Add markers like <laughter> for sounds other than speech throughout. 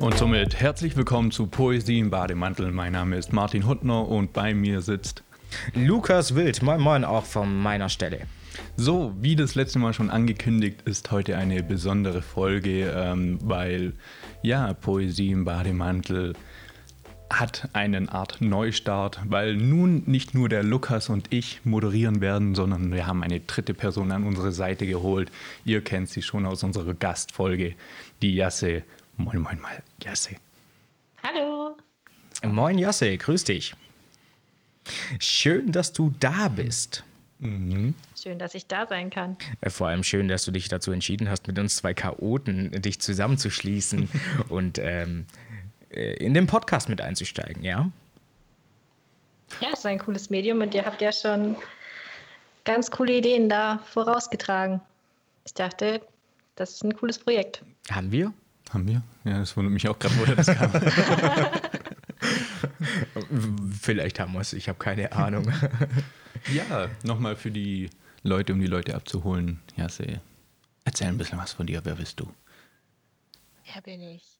Und somit herzlich willkommen zu Poesie im Bademantel. Mein Name ist Martin Huttner und bei mir sitzt Lukas Wild. Moin Moin auch von meiner Stelle. So, wie das letzte Mal schon angekündigt, ist heute eine besondere Folge, ähm, weil ja, Poesie im Bademantel hat einen Art Neustart, weil nun nicht nur der Lukas und ich moderieren werden, sondern wir haben eine dritte Person an unsere Seite geholt. Ihr kennt sie schon aus unserer Gastfolge, die Jasse. Moin, moin mal, Jasse. Hallo. Moin Jasse, grüß dich. Schön, dass du da bist. Mhm. Schön, dass ich da sein kann. Äh, vor allem schön, dass du dich dazu entschieden hast, mit uns zwei Chaoten dich zusammenzuschließen <laughs> und ähm, äh, in den Podcast mit einzusteigen, ja? Ja, es ist ein cooles Medium und ihr habt ja schon ganz coole Ideen da vorausgetragen. Ich dachte, das ist ein cooles Projekt. Haben wir? Haben wir? Ja, das wundert mich auch gerade, woher das kam. <laughs> Vielleicht haben wir es, ich habe keine Ahnung. <laughs> ja, nochmal für die Leute, um die Leute abzuholen. Ja, erzähl ein bisschen was von dir. Wer bist du? Wer bin ich?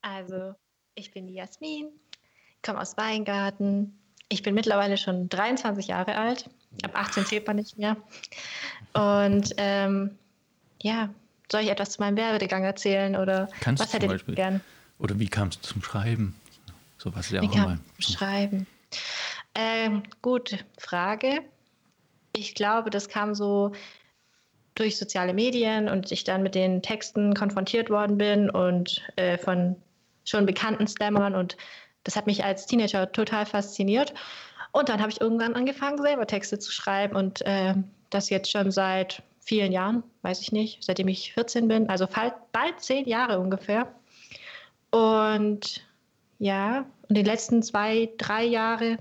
Also, ich bin die Jasmin, komme aus Weingarten. Ich bin mittlerweile schon 23 Jahre alt. Ab 18 zählt man nicht mehr. Und ähm, ja, soll ich etwas zu meinem Werdegang erzählen oder Kannst was hättet ihr gern? Oder wie kamst du zum Schreiben? So was ja auch immer. Schreiben. Ähm, gute Frage. Ich glaube, das kam so durch soziale Medien und ich dann mit den Texten konfrontiert worden bin und äh, von schon bekannten Slammern und das hat mich als Teenager total fasziniert. Und dann habe ich irgendwann angefangen, selber Texte zu schreiben und äh, das jetzt schon seit vielen Jahren, weiß ich nicht, seitdem ich 14 bin, also bald zehn Jahre ungefähr. Und ja, und die letzten zwei, drei Jahre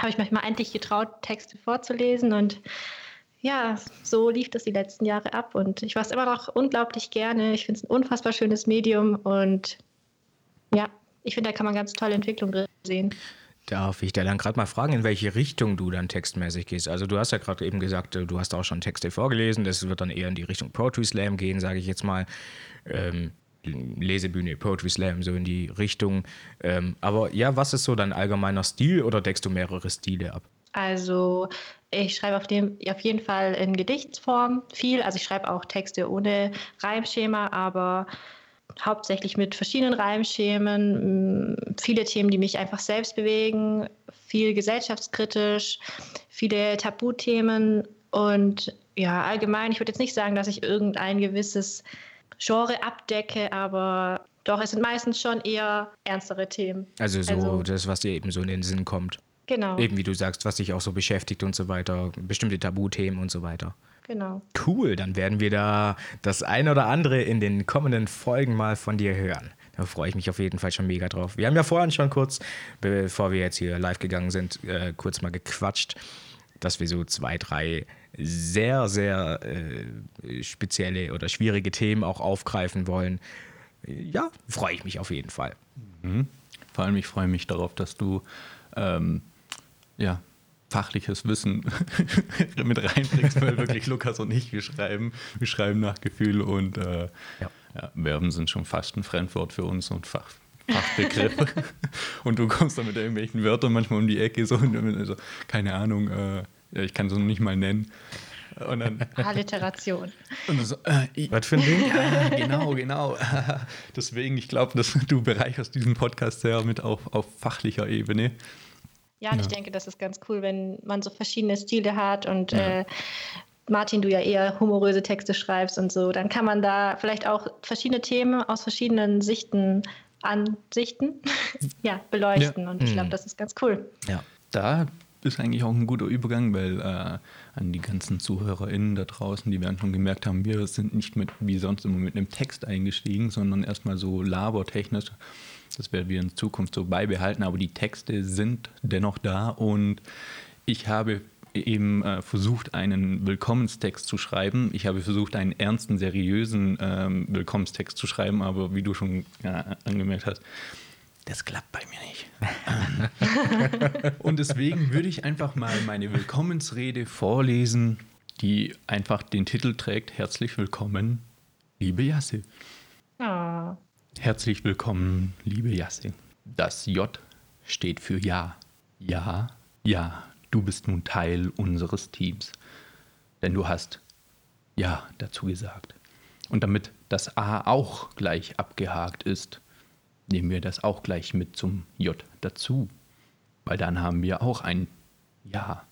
habe ich mich mal endlich getraut, Texte vorzulesen und ja, so lief das die letzten Jahre ab und ich war es immer noch unglaublich gerne. Ich finde es ein unfassbar schönes Medium und ja, ich finde, da kann man ganz tolle Entwicklung sehen. Darf ich da dann gerade mal fragen, in welche Richtung du dann textmäßig gehst? Also du hast ja gerade eben gesagt, äh, du hast auch schon Texte vorgelesen, das wird dann eher in die Richtung Poetry Slam gehen, sage ich jetzt mal. Ähm, Lesebühne, Poetry Slam, so in die Richtung. Ähm, aber ja, was ist so dein allgemeiner Stil oder deckst du mehrere Stile ab? Also ich schreibe auf, dem, auf jeden Fall in Gedichtsform viel. Also ich schreibe auch Texte ohne Reimschema, aber hauptsächlich mit verschiedenen Reimschemen, viele Themen, die mich einfach selbst bewegen, viel gesellschaftskritisch, viele Tabuthemen und ja, allgemein, ich würde jetzt nicht sagen, dass ich irgendein gewisses Genre abdecke, aber doch, es sind meistens schon eher ernstere Themen. Also so also, das, was dir eben so in den Sinn kommt. Genau. Eben wie du sagst, was dich auch so beschäftigt und so weiter, bestimmte Tabuthemen und so weiter. Genau. Cool, dann werden wir da das ein oder andere in den kommenden Folgen mal von dir hören. Da freue ich mich auf jeden Fall schon mega drauf. Wir haben ja vorhin schon kurz, bevor wir jetzt hier live gegangen sind, äh, kurz mal gequatscht, dass wir so zwei, drei sehr, sehr äh, spezielle oder schwierige Themen auch aufgreifen wollen. Ja, freue ich mich auf jeden Fall. Mhm. Vor allem, ich freue mich darauf, dass du ähm, ja, fachliches Wissen <laughs> mit reinbringst, weil wirklich Lukas und ich, wir schreiben, wir schreiben nach Gefühl und äh, ja. Ja, Verben sind schon fast ein Fremdwort für uns und Fach, Fachbegriffe. <laughs> und du kommst da mit irgendwelchen Wörtern manchmal um die Ecke, so, also, keine Ahnung, äh, ich kann es noch nicht mal nennen. Und dann, <laughs> Alliteration. Und so, äh, Was für ein Ding? Ja, genau, genau. Deswegen, ich glaube, dass du bereicherst diesen Podcast sehr mit auf, auf fachlicher Ebene. Ja, und ja. ich denke, das ist ganz cool, wenn man so verschiedene Stile hat und ja. äh, Martin, du ja eher humoröse Texte schreibst und so, dann kann man da vielleicht auch verschiedene Themen aus verschiedenen Sichten, Ansichten, <laughs> ja, beleuchten. Ja. Und ich glaube, mhm. das ist ganz cool. Ja, da ist eigentlich auch ein guter Übergang, weil äh, an die ganzen ZuhörerInnen da draußen, die werden schon gemerkt haben, wir sind nicht mit, wie sonst immer mit einem Text eingestiegen, sondern erstmal so labertechnisch das werden wir in Zukunft so beibehalten, aber die Texte sind dennoch da und ich habe eben äh, versucht, einen Willkommenstext zu schreiben. Ich habe versucht, einen ernsten, seriösen ähm, Willkommenstext zu schreiben, aber wie du schon ja, angemerkt hast, das klappt bei mir nicht. und deswegen würde ich einfach mal meine Willkommensrede vorlesen, die einfach den Titel trägt: Herzlich willkommen, liebe Jasse. Oh. Herzlich willkommen, liebe Jasse. Das J steht für Ja. Ja, ja, du bist nun Teil unseres Teams. Denn du hast Ja dazu gesagt. Und damit das A auch gleich abgehakt ist, nehmen wir das auch gleich mit zum J dazu. Weil dann haben wir auch ein Ja.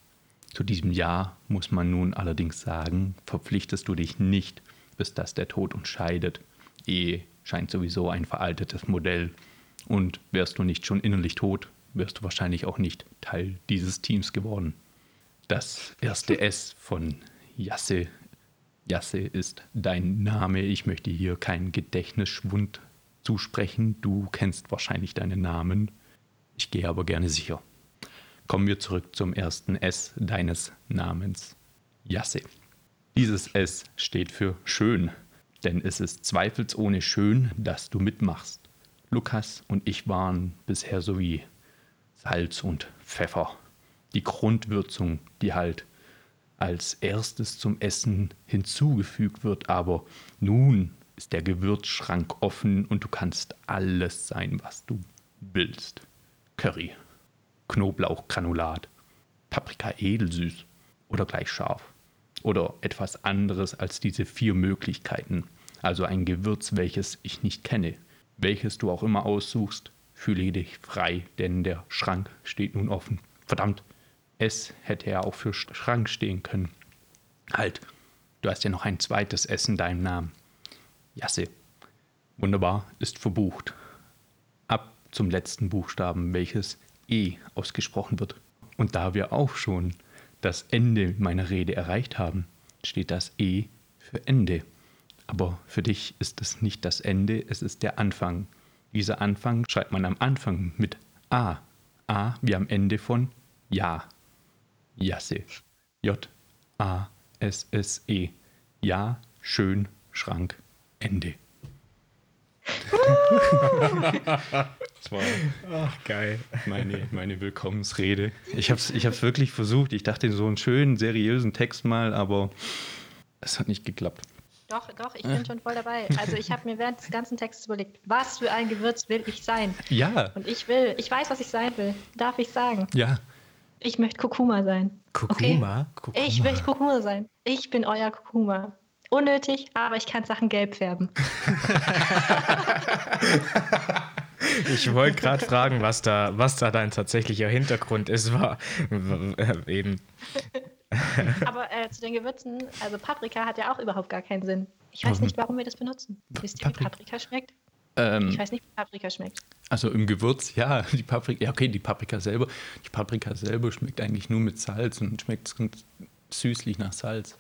Zu diesem Ja muss man nun allerdings sagen, verpflichtest du dich nicht, bis das der Tod uns scheidet. Ehe scheint sowieso ein veraltetes Modell. Und wärst du nicht schon innerlich tot, wärst du wahrscheinlich auch nicht Teil dieses Teams geworden. Das erste S von Jasse. Jasse ist dein Name. Ich möchte hier keinen Gedächtnisschwund zusprechen. Du kennst wahrscheinlich deinen Namen. Ich gehe aber gerne sicher. Kommen wir zurück zum ersten S deines Namens. Jasse. Dieses S steht für schön, denn es ist zweifelsohne schön, dass du mitmachst. Lukas und ich waren bisher so wie Salz und Pfeffer. Die Grundwürzung, die halt als erstes zum Essen hinzugefügt wird, aber nun ist der Gewürzschrank offen und du kannst alles sein, was du willst. Curry, Knoblauchgranulat, Paprika edelsüß oder gleich scharf. Oder etwas anderes als diese vier Möglichkeiten. Also ein Gewürz, welches ich nicht kenne. Welches du auch immer aussuchst, fühle dich frei, denn der Schrank steht nun offen. Verdammt, es hätte ja auch für Schrank stehen können. Halt, du hast ja noch ein zweites in deinem Namen. Jasse. Wunderbar, ist verbucht. Ab zum letzten Buchstaben, welches E ausgesprochen wird. Und da wir auch schon das Ende meiner Rede erreicht haben, steht das E für Ende. Aber für dich ist es nicht das Ende, es ist der Anfang. Dieser Anfang schreibt man am Anfang mit A. A wie am Ende von Ja. Jasse. J. A. S. S. E. Ja, schön, Schrank, Ende. das war Ach, geil. Meine, meine Willkommensrede. Ich habe es ich hab's wirklich versucht. Ich dachte, so einen schönen, seriösen Text mal, aber es hat nicht geklappt. Doch, doch, ich <laughs> bin schon voll dabei. Also ich habe mir während des ganzen Textes überlegt, was für ein Gewürz will ich sein? Ja. Und ich will, ich weiß, was ich sein will. Darf ich sagen? Ja. Ich möchte Kurkuma sein. Kurkuma? Okay? Ich möchte Kurkuma sein. Ich bin euer Kurkuma. Unnötig, aber ich kann Sachen gelb färben. <laughs> ich wollte gerade fragen, was da, was da dein tatsächlicher Hintergrund ist, war eben. <laughs> aber äh, zu den Gewürzen, also Paprika hat ja auch überhaupt gar keinen Sinn. Ich weiß nicht, warum wir das benutzen. Wisst ihr, wie Paprika schmeckt? Ähm, ich weiß nicht, wie Paprika schmeckt. Also im Gewürz, ja, die Paprika, ja, okay, die Paprika selber. Die Paprika selber schmeckt eigentlich nur mit Salz und schmeckt süßlich nach Salz.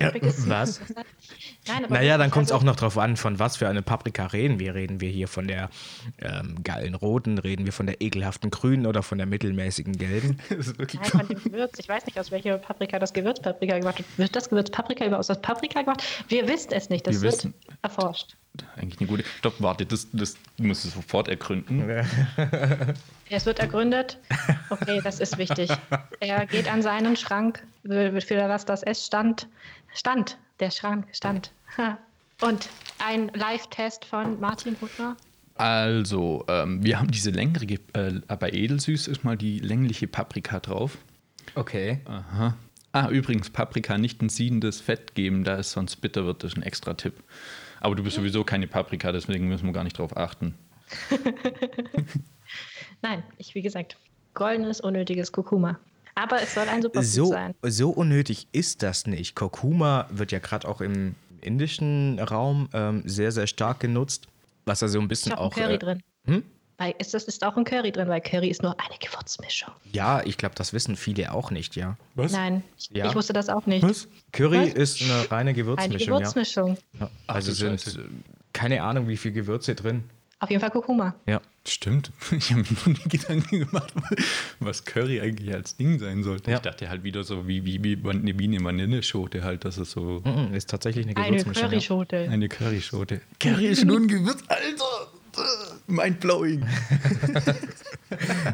Ja, was? <laughs> Nein, naja, dann kommt es auch noch drauf an, von was für eine Paprika reden wir. Reden wir hier von der ähm, geilen roten, reden wir von der ekelhaften grünen oder von der mittelmäßigen gelben? <laughs> das ist wirklich Nein, von dem Gewürz. Ich weiß nicht, aus welcher Paprika das Gewürzpaprika gemacht wird. Wird das Gewürzpaprika über aus das Paprika gemacht? Wir wissen es nicht. Das wir wird wissen, erforscht. Eigentlich eine gute. Stopp, warte, das, das musst du sofort ergründen. es wird ergründet. Okay, das ist wichtig. <laughs> Er geht an seinen Schrank, für was das S stand. Stand, der Schrank stand. <laughs> Und ein Live-Test von Martin Huttner. Also, ähm, wir haben diese längere, äh, bei Edelsüß ist mal die längliche Paprika drauf. Okay. Aha. Ah, übrigens, Paprika nicht ein siedendes Fett geben, da es sonst bitter wird, das ist ein extra Tipp. Aber du bist sowieso keine Paprika, deswegen müssen wir gar nicht drauf achten. <laughs> Nein, ich, wie gesagt, goldenes, unnötiges Kurkuma. Aber es soll ein super so, sein. So unnötig ist das nicht. Kurkuma wird ja gerade auch im indischen Raum ähm, sehr, sehr stark genutzt. Was ja so ein bisschen auch. Curry äh, drin. Hm? Weil ist das ist auch ein Curry drin, weil Curry ist nur eine Gewürzmischung. Ja, ich glaube, das wissen viele auch nicht, ja. Was? Nein, ich, ja. ich wusste das auch nicht. Was? Curry Was? ist eine reine Gewürzmischung. Eine Gewürzmischung. Ja. Also sind äh, keine Ahnung, wie viel Gewürze drin. Auf jeden Fall Kurkuma. Ja. Stimmt. <laughs> Ich habe mir noch nie Gedanken gemacht, was Curry eigentlich als Ding sein sollte. Ja. Ich dachte halt wieder so wie, wie, wie, eine Vanilleschote halt, dass es so. Mm, ist tatsächlich eine Gewürzmischung. Eine Curryschote. Eine Curryschote. Curry ist nur ein Gewürz. Alter! Mindblowing.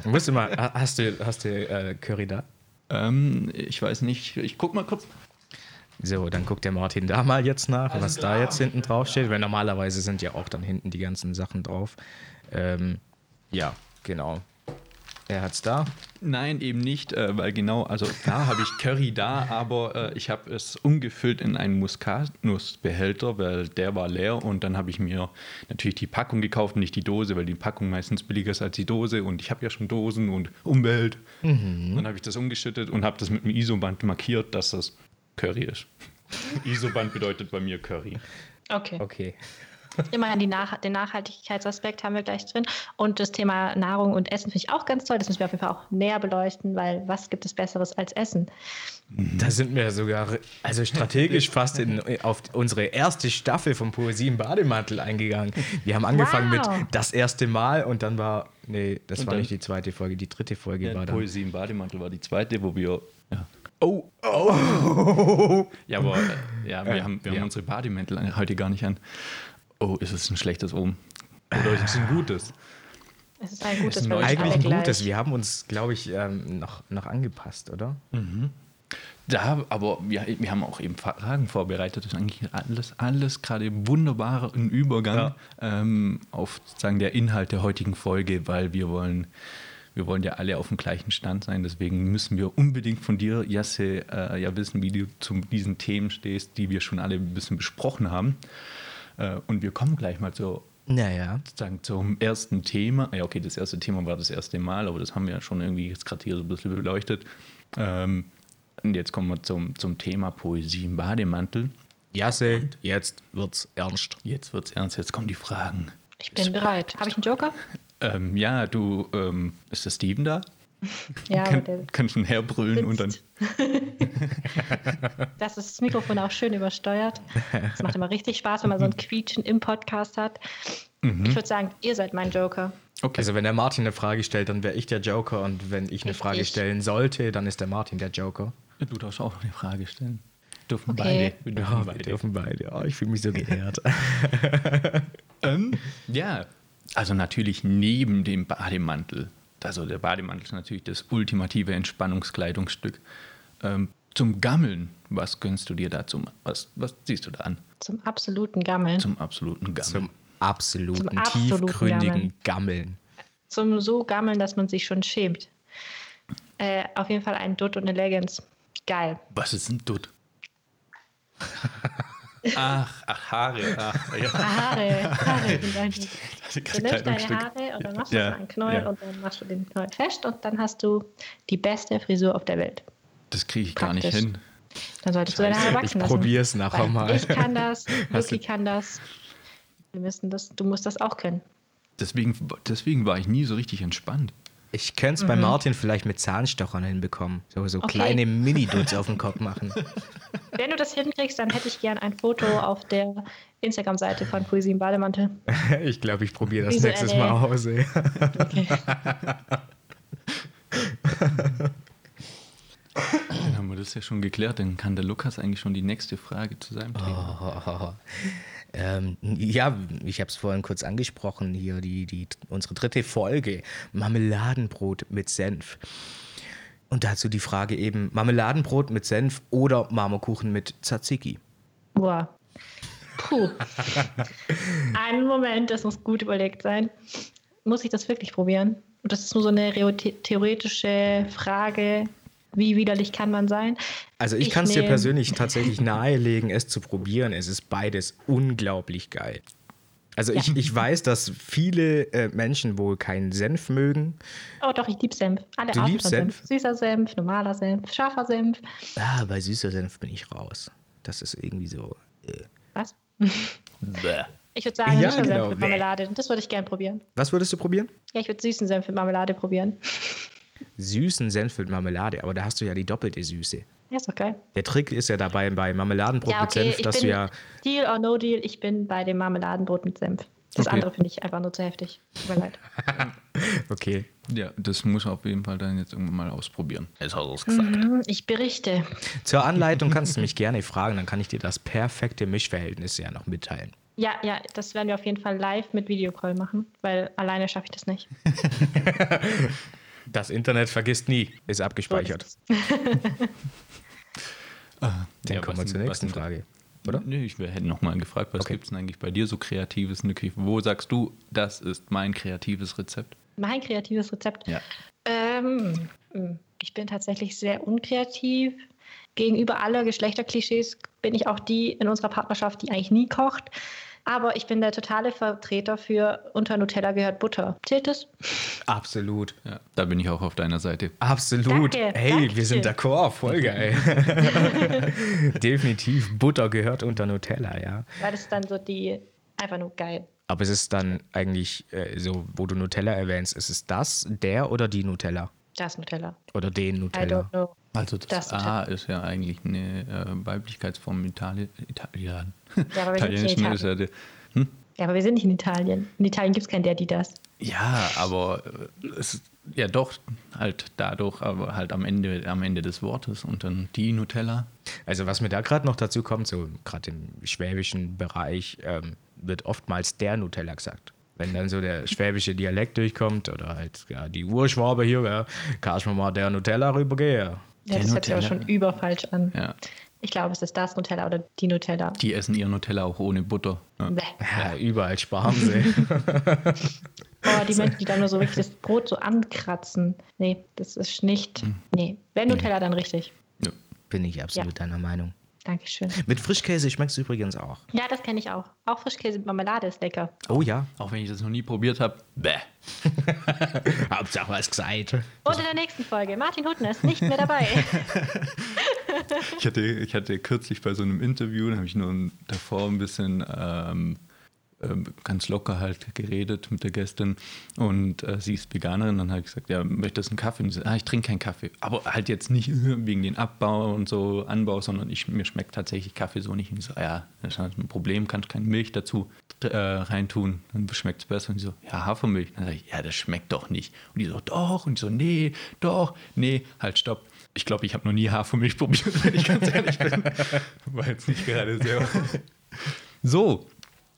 Musst <laughs> du mal, hast du, hast du äh, Curry da? Ähm, ich weiß nicht. Ich guck mal kurz. So, dann guckt der Martin da mal jetzt nach, also was klar. da jetzt hinten drauf steht, weil normalerweise sind ja auch dann hinten die ganzen Sachen drauf. Ähm, ja, genau. Er hat's da. Nein, eben nicht, äh, weil genau, also klar habe ich Curry da, aber äh, ich habe es umgefüllt in einen Muskatnussbehälter, weil der war leer und dann habe ich mir natürlich die Packung gekauft, nicht die Dose, weil die Packung meistens billiger ist als die Dose und ich habe ja schon Dosen und Umwelt. Mhm. Dann habe ich das umgeschüttet und habe das mit einem Isoband markiert, dass das Curry ist. <laughs> Isoband bedeutet bei mir Curry. Okay. Okay. Immerhin Nach den Nachhaltigkeitsaspekt haben wir gleich drin. Und das Thema Nahrung und Essen finde ich auch ganz toll. Das müssen wir auf jeden Fall auch näher beleuchten, weil was gibt es Besseres als Essen? Da sind wir sogar, also strategisch <laughs> fast in, auf unsere erste Staffel von Poesie im Bademantel eingegangen. Wir haben angefangen wow. mit das erste Mal und dann war, nee, das und war nicht die zweite Folge, die dritte Folge ja, war dann. Poesie im Bademantel war die zweite, wo wir ja, Oh, oh. <laughs> Ja, aber äh, ja, wir, haben, wir ja. haben unsere Bademäntel heute gar nicht an. Oh, ist es ein schlechtes Omen? Oder ist es ein gutes? Es ist ein gutes, ist eigentlich ein gutes. Wir haben uns, glaube ich, ähm, noch, noch angepasst, oder? Mhm. Da, aber wir, wir haben auch eben Fragen vorbereitet. Das ist eigentlich alles, alles gerade wunderbar im Übergang ja. ähm, auf sozusagen der Inhalt der heutigen Folge, weil wir wollen, wir wollen ja alle auf dem gleichen Stand sein. Deswegen müssen wir unbedingt von dir, Jasse, äh, ja wissen, wie du zu diesen Themen stehst, die wir schon alle ein bisschen besprochen haben. Äh, und wir kommen gleich mal zu, naja. sozusagen zum ersten Thema. Ja, okay, das erste Thema war das erste Mal, aber das haben wir ja schon irgendwie jetzt gerade hier so ein bisschen beleuchtet. Ähm, und jetzt kommen wir zum, zum Thema Poesie im Bademantel. Jasse, jetzt wird's ernst. Jetzt wird's ernst, jetzt kommen die Fragen. Ich bin bereit. Habe ich einen Joker? Ähm, ja, du, ähm, ist der Steven da? Ja, Kann, der kannst schon herbrüllen und dann. <laughs> das ist das Mikrofon auch schön übersteuert. Es macht immer richtig Spaß, wenn man so ein <laughs> Quietschen im Podcast hat. Mhm. Ich würde sagen, ihr seid mein Joker. Okay. Also wenn der Martin eine Frage stellt, dann wäre ich der Joker und wenn ich eine richtig. Frage stellen sollte, dann ist der Martin der Joker. Du darfst auch eine Frage stellen. Dürfen okay. beide. Wir dürfen, ja, beide. Wir dürfen beide. Oh, ich fühle mich so <laughs> geehrt. ähm, ja, also natürlich neben dem Bademantel also der Bademantel ist natürlich das ultimative Entspannungskleidungsstück. Ähm, zum Gammeln, was gönnst du dir dazu? Was, was siehst du da an? Zum absoluten Gammeln. Zum absoluten Gammeln. Zum absoluten, Zum absoluten tiefgründigen Gammeln. Gammeln. Zum so Gammeln, dass man sich schon schämt. Äh, auf jeden Fall ein Dutt und eine Leggings. Geil. Was ist ein Dutt? <laughs> Ach, ach, Haare. Ach, ja. Haare, Haare sind <laughs> eigentlich. Du nimmst deine Haare und dann machst du ja, einen Knäuel ja. und dann machst du den Knäuel fest und dann hast du die beste Frisur auf der Welt. Das kriege ich Praktisch. gar nicht hin. Dann solltest Scheiße. du deine Haare wachsen lassen. Ich probiere es nachher mal. Ich kann das, <laughs> Lucky kann das. Wir müssen das. Du musst das auch können. Deswegen, deswegen war ich nie so richtig entspannt. Ich könnte es mhm. bei Martin vielleicht mit Zahnstochern hinbekommen. So, so okay. kleine <laughs> Mini-Duts auf den Kopf machen. Wenn du das hinkriegst, dann hätte ich gern ein Foto auf der Instagram-Seite von Poesie im Bademantel. <laughs> ich glaube, ich probiere das nächstes Mal aus. Okay. Dann haben wir das ja schon geklärt. Dann kann der Lukas eigentlich schon die nächste Frage zu seinem Thema. Oh, ähm, ja, ich habe es vorhin kurz angesprochen, hier die, die, unsere dritte Folge, Marmeladenbrot mit Senf. Und dazu die Frage eben, Marmeladenbrot mit Senf oder Marmorkuchen mit Tzatziki? Boah. Puh. <laughs> Einen Moment, das muss gut überlegt sein. Muss ich das wirklich probieren? Und das ist nur so eine theoretische Frage, wie widerlich kann man sein? Also ich, ich kann es dir persönlich <laughs> tatsächlich nahelegen, es zu probieren. Es ist beides unglaublich geil. Also ja. ich, ich weiß, dass viele äh, Menschen wohl keinen Senf mögen. Oh doch, ich liebe Senf. Alle du Arten von Senf? Senf. Süßer Senf, normaler Senf, scharfer Senf. Ah, bei süßer Senf bin ich raus. Das ist irgendwie so. Äh. Was? <laughs> ich würde sagen, ja, süßer genau. Senf mit Marmelade. Das würde ich gerne probieren. Was würdest du probieren? Ja, ich würde süßen Senf mit Marmelade probieren <laughs> süßen Senf mit Marmelade, aber da hast du ja die doppelte Süße. Ja, ist doch geil. Der Trick ist ja dabei bei Marmeladenbrot ja, okay. mit Senf, dass du ja. Deal or no deal, ich bin bei dem Marmeladenbrot mit Senf. Das okay. andere finde ich einfach nur zu heftig. Tut mir leid. <laughs> okay. Ja, das muss auf jeden Fall dann jetzt irgendwann mal ausprobieren. Jetzt hast du es gesagt. Mhm, ich berichte. Zur Anleitung kannst du mich gerne fragen, dann kann ich dir das perfekte Mischverhältnis ja noch mitteilen. Ja, ja, das werden wir auf jeden Fall live mit Videocall machen, weil alleine schaffe ich das nicht. <laughs> Das Internet vergisst nie, ist abgespeichert. <laughs> Ah, Dann ja, kommen wir zur nächsten Frage oder? Nee, ich hätte noch mal gefragt, was okay. gibt es denn eigentlich bei dir so Kreatives in der Küche? Wo sagst du, das ist mein kreatives Rezept? Mein kreatives Rezept? Ja. Ähm, hm, ich bin tatsächlich sehr unkreativ. Gegenüber aller Geschlechterklischees bin ich auch die in unserer Partnerschaft, die eigentlich nie kocht. Aber ich bin der totale Vertreter für unter Nutella gehört Butter. Zählt das? Absolut. Ja, da bin ich auch auf deiner Seite. Absolut. Danke, hey, Dankeschön. wir sind d'accord. Voll geil. <laughs> Definitiv. Butter gehört unter Nutella, ja. Weil das ist dann so die einfach nur geil. Aber es ist dann eigentlich äh, so, wo du Nutella erwähnst, ist es das, der oder die Nutella? Das Nutella. Oder den Nutella. I don't know. Also das, das A ist ja eigentlich eine äh, Weiblichkeitsform in Italien. Italien. Ja, aber wir sind nicht in Italien. Ja, der, hm? ja, aber wir sind nicht in Italien. In Italien gibt es kein der, die das. Ja, aber äh, es ja doch halt dadurch, aber halt am Ende, am Ende des Wortes und dann die Nutella. Also was mir da gerade noch dazu kommt, so gerade im schwäbischen Bereich ähm, wird oftmals der Nutella gesagt. Wenn dann so der schwäbische Dialekt durchkommt oder halt ja, die Urschwabe hier, ja, kannst du mal der Nutella rübergehen. Ja, das hört sich aber schon überfalsch an. Ja. Ich glaube, es ist das Nutella oder die Nutella. Die essen ihr Nutella auch ohne Butter. Ja, ja überall sparen sie. <laughs> oh, die <laughs> Menschen, die dann nur so richtig das Brot so ankratzen. Nee, das ist nicht. Hm. Nee, wenn Nutella, dann richtig. Ja. Bin ich absolut ja. deiner Meinung. Dankeschön. Mit Frischkäse schmeckt es übrigens auch. Ja, das kenne ich auch. Auch Frischkäse mit Marmelade ist lecker. Oh ja. Auch wenn ich das noch nie probiert habe. Bäh. <laughs> Hauptsache was gesagt. Und in der nächsten Folge, Martin Hutten ist nicht mehr dabei. <laughs> ich, hatte, ich hatte kürzlich bei so einem Interview, da habe ich nur davor ein bisschen ähm, ganz locker halt geredet mit der Gästin und äh, sie ist Veganerin. Dann habe ich gesagt, ja, möchtest du einen Kaffee? Und sie sagt, ah, ich trinke keinen Kaffee. Aber halt jetzt nicht <laughs> wegen den Abbau und so Anbau, sondern ich, mir schmeckt tatsächlich Kaffee so nicht. Und ich so, ja, das ist halt ein Problem, kannst keine Milch dazu äh, reintun, dann schmeckt es besser. Und sie so, ja, Hafermilch. Dann sage ich, ja, das schmeckt doch nicht. Und die so, doch. Und ich so, nee, doch, nee, halt, stopp. Ich glaube, ich habe noch nie Hafermilch <laughs> probiert, wenn ich ganz ehrlich bin. <laughs> War jetzt nicht gerade sehr. So,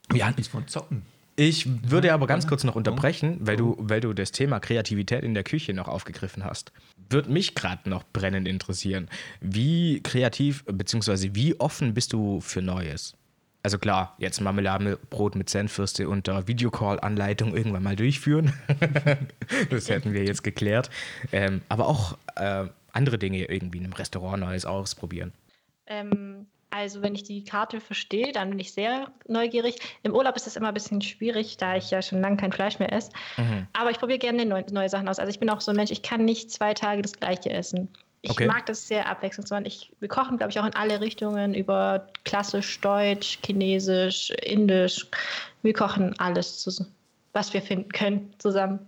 wir hatten es von Zocken. Ich würde aber ganz kurz noch unterbrechen, weil du, weil du das Thema Kreativität in der Küche noch aufgegriffen hast. Würde mich gerade noch brennend interessieren. Wie kreativ bzw. wie offen bist du für Neues? Also klar, jetzt Marmeladenbrot mit Senfwürste unter Videocall-Anleitung irgendwann mal durchführen. <laughs> das hätten wir jetzt geklärt. Ähm, aber auch äh, andere Dinge irgendwie in einem Restaurant Neues ausprobieren. Ähm, also wenn ich die Karte verstehe, dann bin ich sehr neugierig. Im Urlaub ist es immer ein bisschen schwierig, da ich ja schon lange kein Fleisch mehr esse. Mhm. Aber ich probiere gerne neue, neue Sachen aus. Also ich bin auch so ein Mensch, ich kann nicht zwei Tage das gleiche essen. Ich okay. mag das sehr abwechslungsreich. Ich, wir kochen, glaube ich, auch in alle Richtungen über klassisch Deutsch, Chinesisch, Indisch. Wir kochen alles, was wir finden können, zusammen.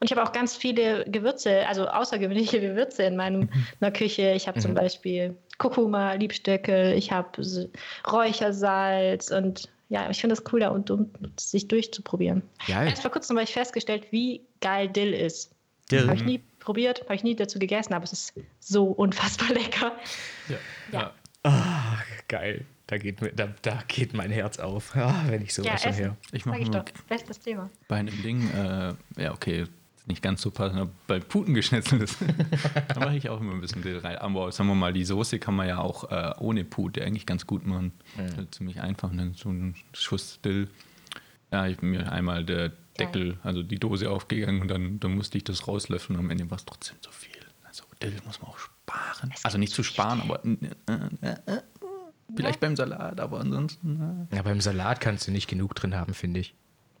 Und ich habe auch ganz viele Gewürze, also außergewöhnliche <laughs> Gewürze in meiner mhm. Küche. Ich habe mhm. zum Beispiel Kurkuma, Liebstöckel, ich habe Räuchersalz und ja, ich finde das cool, da und um sich durchzuprobieren. Geil. Erst vor kurzem habe ich festgestellt, wie geil Dill ist. Dill. Habe ich nie probiert, habe ich nie dazu gegessen, aber es ist so unfassbar <laughs> lecker. Ja. ja. Ah, geil. Da geht, mir, da, da geht mein Herz auf, ja, wenn ich sowas ja, schon höre. Ich mache doch, bestes Thema. Bei einem Ding, äh, ja, okay, nicht ganz so passend, aber bei Puten geschnitzelt ist, <laughs> da mache ich auch immer ein bisschen Dill rein. Aber sagen wir mal, die Soße kann man ja auch äh, ohne Pute eigentlich ganz gut machen. Mhm. Ziemlich einfach, ne? so ein Schuss Dill. Ja, ich bin mir einmal der Deckel, Geil. also die Dose aufgegangen und dann, dann musste ich das rauslöffeln und am Ende war es trotzdem zu viel. Also Dill muss man auch sparen. also nicht zu sparen, aber äh, äh, äh, vielleicht ja. beim Salat, aber ansonsten. Ja, beim Salat kannst du nicht genug drin haben, finde ich.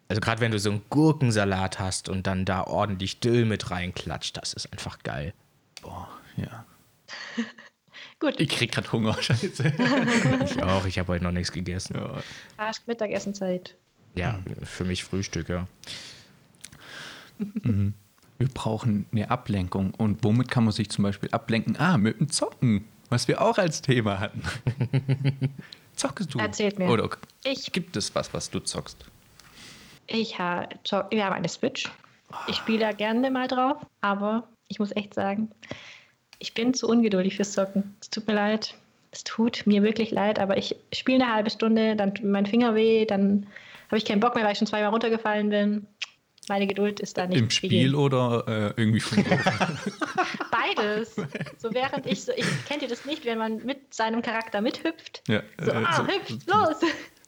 Also gerade wenn du so einen Gurkensalat hast und dann da ordentlich Dill mit reinklatscht, das ist einfach geil. Boah, ja. <laughs> Gut. Ich krieg gerade Hunger, <laughs> scheiße. ich auch, ich habe heute noch nichts gegessen. Ja. Arsch Mittagessenzeit. Ja, für mich Frühstück, ja. Mhm. Wir brauchen eine Ablenkung. Und womit kann man sich zum Beispiel ablenken? Ah, mit dem Zocken, was wir auch als Thema hatten. <laughs> Zockst du? Erzählt mir. Oder ich. gibt es was, was du zockst? Ich habe, wir haben eine Switch. Ich spiele da gerne mal drauf, aber ich muss echt sagen, ich bin zu ungeduldig fürs Zocken. Es tut mir leid. Es tut mir wirklich leid, aber ich spiele eine halbe Stunde, dann tut mein Finger weh, dann habe ich keinen Bock mehr, weil ich schon zweimal runtergefallen bin. Meine Geduld ist da nicht. Im Spiel gegeben. oder äh, irgendwie von <laughs> beides. So während ich so, ich kennt ihr das nicht, wenn man mit seinem Charakter mithüpft? Ja, So, äh, ah, so- hüpft, los!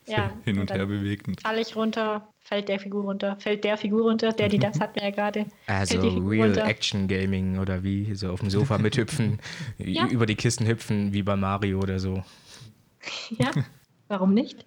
Ja, <laughs> hin und dann her bewegt. Und Falle ich runter, fällt der Figur runter, fällt der Figur runter, der, die das hat mir ja gerade. Also Real runter. Action Gaming oder wie? So auf dem Sofa mithüpfen, <laughs> Ja. über die Kisten hüpfen, wie bei Mario oder so. <laughs> Ja, warum nicht?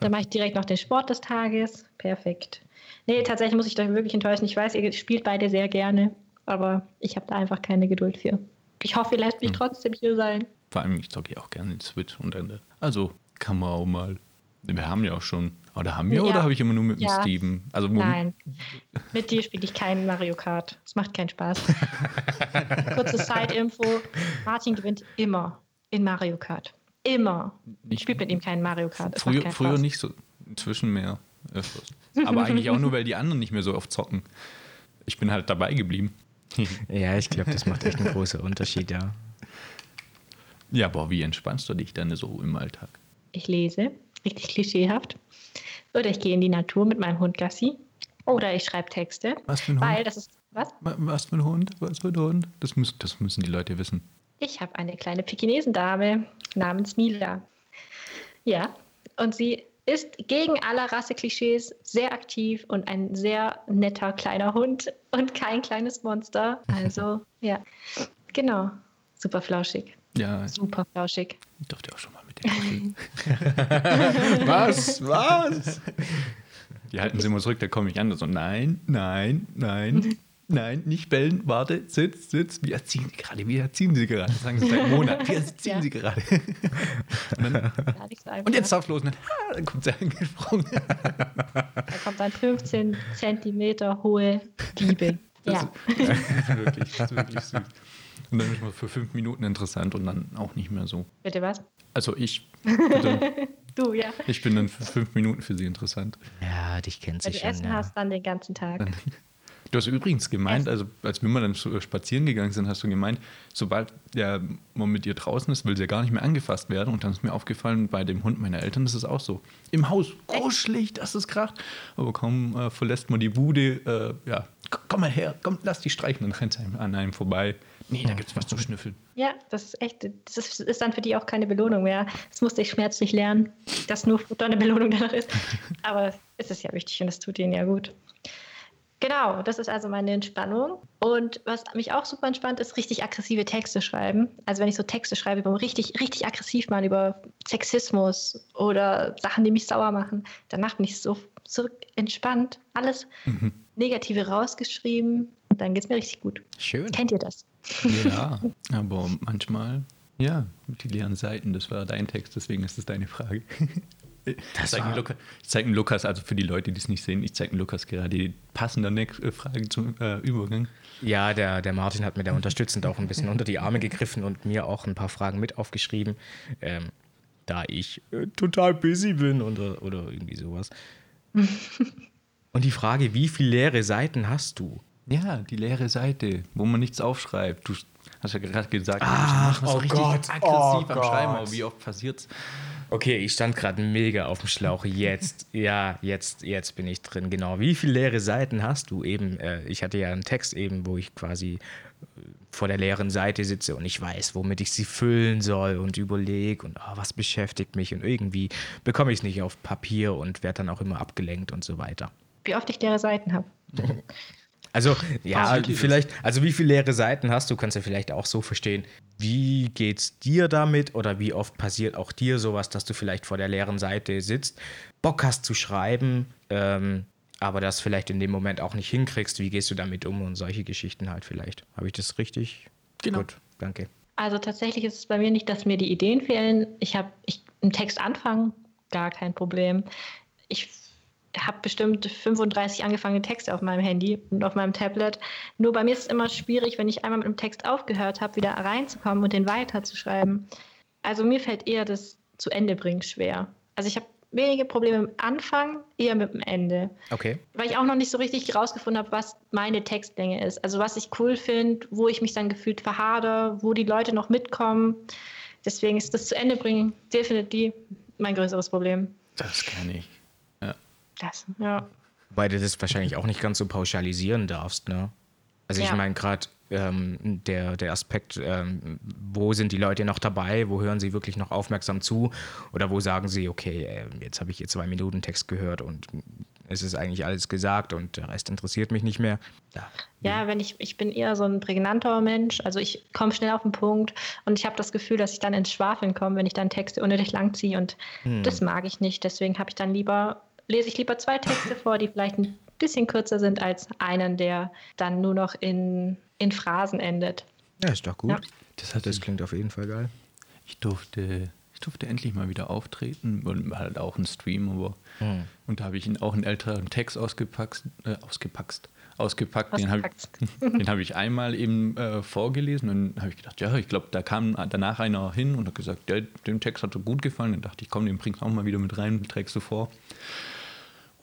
Dann mache ich direkt noch den Sport des Tages. Perfekt. Nee, tatsächlich muss ich da wirklich enttäuschen. Ich weiß, ihr spielt beide sehr gerne, aber ich habe da einfach keine Geduld für. Ich hoffe, ihr lässt mich trotzdem hier sein. vor allem, ich zocke ja auch gerne in Switch und dann, also kann man auch mal. Wir haben ja auch schon. Oder haben wir Ja. oder habe ich immer nur mit dem Ja. Steven? Also Nein, mit dir spiele ich keinen Mario Kart. Es macht keinen Spaß. <laughs> Kurze Side-Info: Martin gewinnt immer in Mario Kart. Immer. Ich spiele mit ihm keinen Mario Kart. Es Früher, früher nicht so. Inzwischen mehr. Öfters. Aber eigentlich auch nur, weil die anderen nicht mehr so oft zocken. Ich bin halt dabei geblieben. <laughs> Ja, ich glaube, das macht echt einen großen Unterschied, ja. ja, aber wie entspannst du dich dann so im Alltag? Ich lese, richtig klischeehaft. Oder ich gehe in die Natur mit meinem Hund Gassi. Oder ich schreibe Texte. Was für ein Weil Hund? das ist. Was? Wa- Was für ein Hund? Was für ein Hund? Das, muss, das müssen die Leute wissen. Ich habe eine kleine Pekinesendame namens Mila. Ja, und sie ist gegen alle Rasseklischees sehr aktiv und ein sehr netter kleiner Hund und kein kleines Monster. Also, <laughs> ja, genau. Super flauschig. Ja, Super flauschig. ich durfte auch schon mal mit denen kuscheln. <laughs> <laughs> Was? Was? Die halten sie immer zurück, da komme ich an. So, nein, nein, nein, <laughs> nein, nicht bellen, warte, sitz, sitz. Wir erziehen sie gerade, wir erziehen sie gerade. Das sagen sie seit Monaten, wir erziehen Ja. sie gerade. Und, dann, und jetzt darf los. Und dann, ah, dann kommt sie angesprungen. Da kommt ein 15 Zentimeter hohe Diebe. Ja. Das ist wirklich, das ist wirklich süß. Und <laughs> dann ist man für fünf Minuten interessant und dann auch nicht mehr so. Bitte was? Also ich, bitte, <laughs> Du, ja. ich bin dann für fünf Minuten für sie interessant. Ja, dich kennt Wenn sie du schon. Essen Ja. hast, dann den ganzen Tag. Du hast übrigens gemeint, also als wir mal dann so spazieren gegangen sind, hast du gemeint, sobald ja, man mit ihr draußen ist, will sie ja gar nicht mehr angefasst werden. Und dann ist mir aufgefallen, bei dem Hund meiner Eltern ist es auch so. Im Haus, großschlicht, das ist kracht. Aber kaum äh, verlässt man die Bude, äh, ja, komm mal her, komm, lass die streichen. Dann rennt sie einem an einem vorbei. Nee, da gibt's was zu schnüffeln. Ja, das ist echt, das ist, dann für die auch keine Belohnung mehr. Das musste ich schmerzlich lernen, dass nur Futter eine Belohnung danach ist. <laughs> Aber es ist ja wichtig und es tut ihnen ja gut. Genau, das ist also meine Entspannung. Und was mich auch super entspannt, ist richtig aggressive Texte schreiben. Also wenn ich so Texte schreibe, über richtig, richtig aggressiv machen, über Sexismus oder Sachen, die mich sauer machen, danach bin ich so, so entspannt. Alles Negative rausgeschrieben und dann geht es mir richtig gut. Schön. Kennt ihr das? Ja, <laughs> aber manchmal, ja, die leeren Seiten, das war dein Text, deswegen ist es deine Frage. Ich <laughs> Das zeige war- Lukas, ich zeig Lukas, also für die Leute, die es nicht sehen, ich zeige Lukas gerade die passende nächste Frage zum äh, Übergang. Ja, der, der Martin hat mir da unterstützend auch ein bisschen unter die Arme gegriffen und mir auch ein paar Fragen mit aufgeschrieben, ähm, da ich äh, total busy bin oder, oder irgendwie sowas. <laughs> und die Frage, wie viele leere Seiten hast du? Ja, die leere Seite, wo man nichts aufschreibt. Du hast ja gerade gesagt, Ach, manchmal oh richtig Gott, aggressiv oh am Gott. Schreiben, aber wie oft passiert's? Okay, ich stand gerade mega auf dem Schlauch. Jetzt, <laughs> ja, jetzt, jetzt bin ich drin. Genau. Wie viele leere Seiten hast du eben? Äh, ich hatte ja einen Text eben, wo ich quasi äh, vor der leeren Seite sitze und ich weiß, womit ich sie füllen soll und überlege und ah, was beschäftigt mich und irgendwie bekomme ich es nicht auf Papier und werde dann auch immer abgelenkt und so weiter. Wie oft ich leere Seiten habe. <laughs> Also, ja, vielleicht, also wie viele leere Seiten hast du, kannst du vielleicht auch so verstehen. Wie geht's dir damit oder wie oft passiert auch dir sowas, dass du vielleicht vor der leeren Seite sitzt, Bock hast zu schreiben, ähm, aber das vielleicht in dem Moment auch nicht hinkriegst? Wie gehst du damit um und solche Geschichten halt vielleicht? Habe ich das richtig? Genau. Gut, danke. Also tatsächlich ist es bei mir nicht, dass mir die Ideen fehlen. Ich habe ich, einen Text anfangen, gar kein Problem. Ich habe bestimmt 35 angefangene Texte auf meinem Handy und auf meinem Tablet. Nur bei mir ist es immer schwierig, wenn ich einmal mit einem Text aufgehört habe, wieder reinzukommen und den weiterzuschreiben. Also mir fällt eher das zu Ende bringen schwer. Also ich habe wenige Probleme dem Anfang, eher mit dem Ende Okay. weil ich auch noch nicht so richtig rausgefunden habe, was meine Textlänge ist. Also was ich cool finde, wo ich mich dann gefühlt verhader, wo die Leute noch mitkommen. Deswegen ist das zu Ende bringen definitiv mein größeres Problem. Das kann ich. Das, ja. Weil du das wahrscheinlich auch nicht ganz so pauschalisieren darfst, ne? Also ja. ich meine gerade ähm, der, der Aspekt, ähm, wo sind die Leute noch dabei, wo hören sie wirklich noch aufmerksam zu oder wo sagen sie, okay, äh, jetzt habe ich hier zwei Minuten Text gehört und es ist eigentlich alles gesagt und der Rest interessiert mich nicht mehr. Ja, ja wenn ich, ich bin eher so ein prägnanter Mensch, also ich komme schnell auf den Punkt und ich habe das Gefühl, dass ich dann ins Schwafeln komme, wenn ich dann Texte unnötig lang ziehe und hm. das mag ich nicht. Deswegen habe ich dann lieber, lese ich lieber zwei Texte vor, die vielleicht ein bisschen kürzer sind als einen, der dann nur noch in, in Phrasen endet. Ja, ist doch gut. Ja. Das, hat, das klingt auf jeden Fall geil. Ich durfte, ich durfte endlich mal wieder auftreten und halt auch ein Stream, aber hm. und da habe ich auch einen älteren Text ausgepackt, äh, ausgepackt, ausgepackt. Den habe ich, <laughs> hab ich einmal eben äh, vorgelesen und habe ich gedacht, ja, ich glaube, da kam danach einer hin und hat gesagt, ja, dem Text hat so gut gefallen. Dann dachte ich, komm, den bringst du auch mal wieder mit rein, trägst du vor.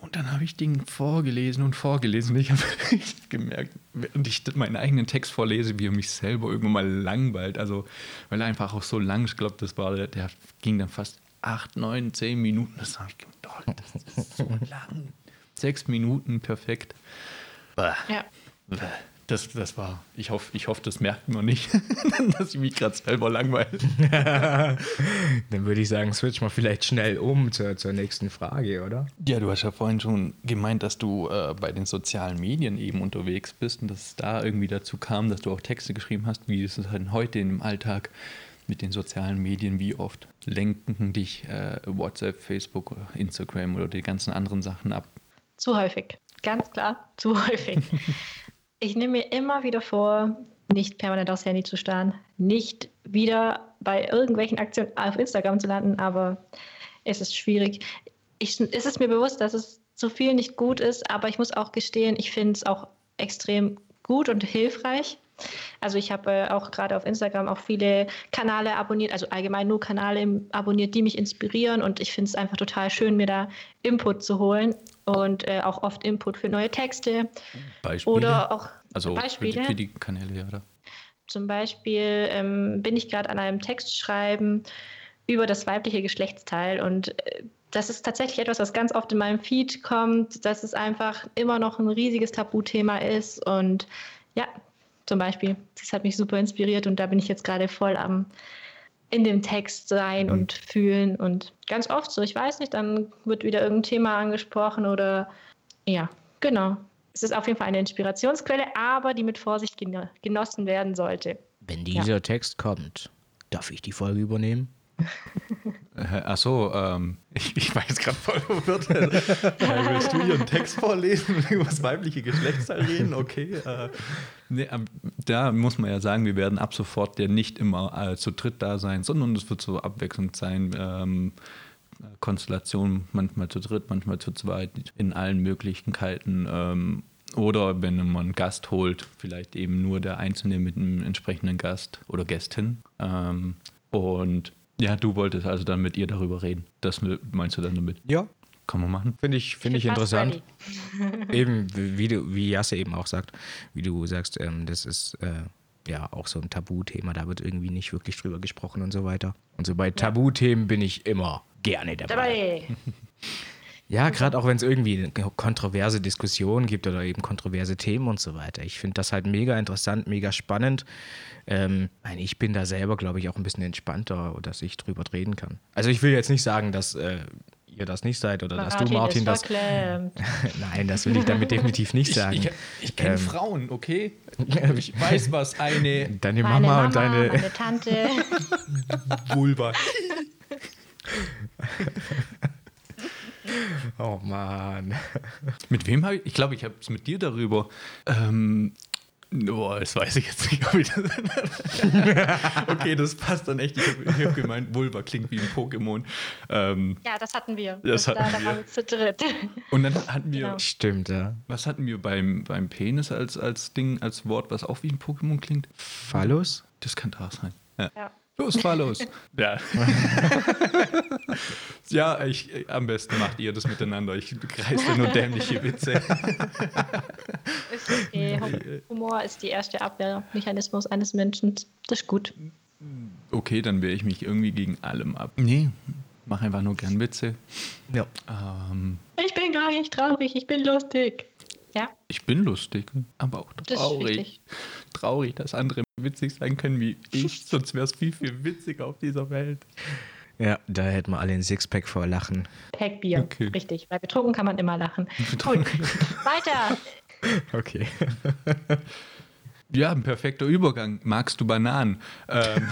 Und dann habe ich den vorgelesen und vorgelesen. Und ich habe <laughs> gemerkt, während ich meinen eigenen Text vorlese, wie er mich selber irgendwann mal langweilt. Also, weil er einfach auch so lang, ich glaube, das war, der ging dann fast acht, neun, zehn Minuten. Das habe ich gedacht, oh, das ist so <laughs> lang. Sechs Minuten, perfekt. Bah. Ja. Bah. Das, das war, ich hoffe, ich hoffe, das merkt man nicht, <laughs> dass ich mich gerade selber langweile. <laughs> Dann würde ich sagen, switch mal vielleicht schnell um zur, zur nächsten Frage, oder? Ja, du hast ja vorhin schon gemeint, dass du äh, bei den sozialen Medien eben unterwegs bist und dass es da irgendwie dazu kam, dass du auch Texte geschrieben hast. Wie ist es halt heute im Alltag mit den sozialen Medien? Wie oft lenken dich äh, WhatsApp, Facebook, Instagram oder die ganzen anderen Sachen ab? Zu häufig. Ganz klar, zu häufig. <laughs> Ich nehme mir immer wieder vor, nicht permanent aufs Handy zu starren, nicht wieder bei irgendwelchen Aktionen auf Instagram zu landen, aber es ist schwierig. Ich, es ist mir bewusst, dass es zu viel nicht gut ist, aber ich muss auch gestehen, ich finde es auch extrem gut und hilfreich. Also ich habe äh, auch gerade auf Instagram auch viele Kanäle abonniert, also allgemein nur Kanäle abonniert, die mich inspirieren und ich finde es einfach total schön, mir da Input zu holen und äh, auch oft Input für neue Texte. Beispiele? Oder auch also Beispiele. Für, die, Kanäle, oder? Zum Beispiel ähm, bin ich gerade an einem Text schreiben über das weibliche Geschlechtsteil und äh, das ist tatsächlich etwas, was ganz oft in meinem Feed kommt, dass es einfach immer noch ein riesiges Tabuthema ist und ja, zum Beispiel, das hat mich super inspiriert und da bin ich jetzt gerade voll am in dem Text sein mhm. und fühlen und ganz oft so, ich weiß nicht, dann wird wieder irgendein Thema angesprochen oder ja, genau. Es ist auf jeden Fall eine Inspirationsquelle, aber die mit Vorsicht genossen werden sollte. Wenn dieser ja. Text kommt, darf ich die Folge übernehmen? <laughs> Äh, ach so, ähm, ich, ich war gerade voll verwirrt. äh, willst du ihren Text vorlesen und über das weibliche Geschlechtsteil reden? Okay. Äh, nee, äh, da muss man ja sagen, wir werden ab sofort ja nicht immer äh, zu dritt da sein, sondern es wird so abwechselnd sein. Ähm, Konstellation, manchmal zu dritt, manchmal zu zweit, in allen Möglichkeiten. Ähm, oder wenn man einen Gast holt, vielleicht eben nur der Einzelne mit einem entsprechenden Gast oder Gästin. Ähm, und ja, du wolltest also dann mit ihr darüber reden. Das meinst du dann damit? Ja. Kann man machen. Finde ich, find ich interessant. eben, wie, du, wie Jasse eben auch sagt, wie du sagst, ähm, das ist äh, ja auch so ein Tabuthema, da wird irgendwie nicht wirklich drüber gesprochen und so weiter. Und so bei Tabuthemen bin ich immer gerne dabei. dabei. <laughs> Ja, gerade auch wenn es irgendwie eine kontroverse Diskussionen gibt oder eben kontroverse Themen und so weiter. Ich finde das halt mega interessant, mega spannend. Ähm, ich bin da selber, glaube ich, auch ein bisschen entspannter, dass ich drüber reden kann. Also ich will jetzt nicht sagen, dass äh, ihr das nicht seid oder Martin dass du, Martin, das. <laughs> Nein, das will ich damit definitiv nicht sagen. Ich, ich, ich kenne ähm, Frauen, okay? <laughs> Ich weiß, was eine. Deine Mama, Mama und deine. Meine Tante. Vulva. <laughs> <laughs> Oh Mann. Mit wem habe ich? Ich glaube, ich habe es mit dir darüber. Ähm, Boah, das weiß ich jetzt nicht, ob ich das. <laughs> okay, das passt dann echt. Ich habe hab gemeint, Vulva klingt wie ein Pokémon. Ähm, ja, das hatten wir. Das, das hatten da, wir. waren wir zu dritt. Und dann hatten wir. Genau. Stimmt, ja. Was hatten wir beim, beim Penis als, als Ding, als Wort, was auch wie ein Pokémon klingt? Phallus? Das kann da sein. ja. ja. Los, fahr los. <laughs> ja. <laughs> ja, ich, am besten macht ihr das miteinander. Ich kreise nur dämliche Witze. <laughs> ist okay. Humor ist die erste Abwehrmechanismus eines Menschen. Das ist gut. Okay, dann wehre ich mich irgendwie gegen allem ab. Nee, mach einfach nur gern Witze. Ja. Ähm, ich bin gar nicht traurig, ich bin lustig. Ja. Ich bin lustig, aber auch traurig. Das traurig, dass andere witzig sein können wie ich, <laughs> sonst wäre es viel, viel witziger auf dieser Welt. Ja, da hätten wir alle ein Sixpack vor Lachen. Packbier, okay. richtig. Weil betrunken kann man immer lachen. <laughs> Gut, weiter. <laughs> Okay. Ja, ein perfekter Übergang. Magst du Bananen? Ähm,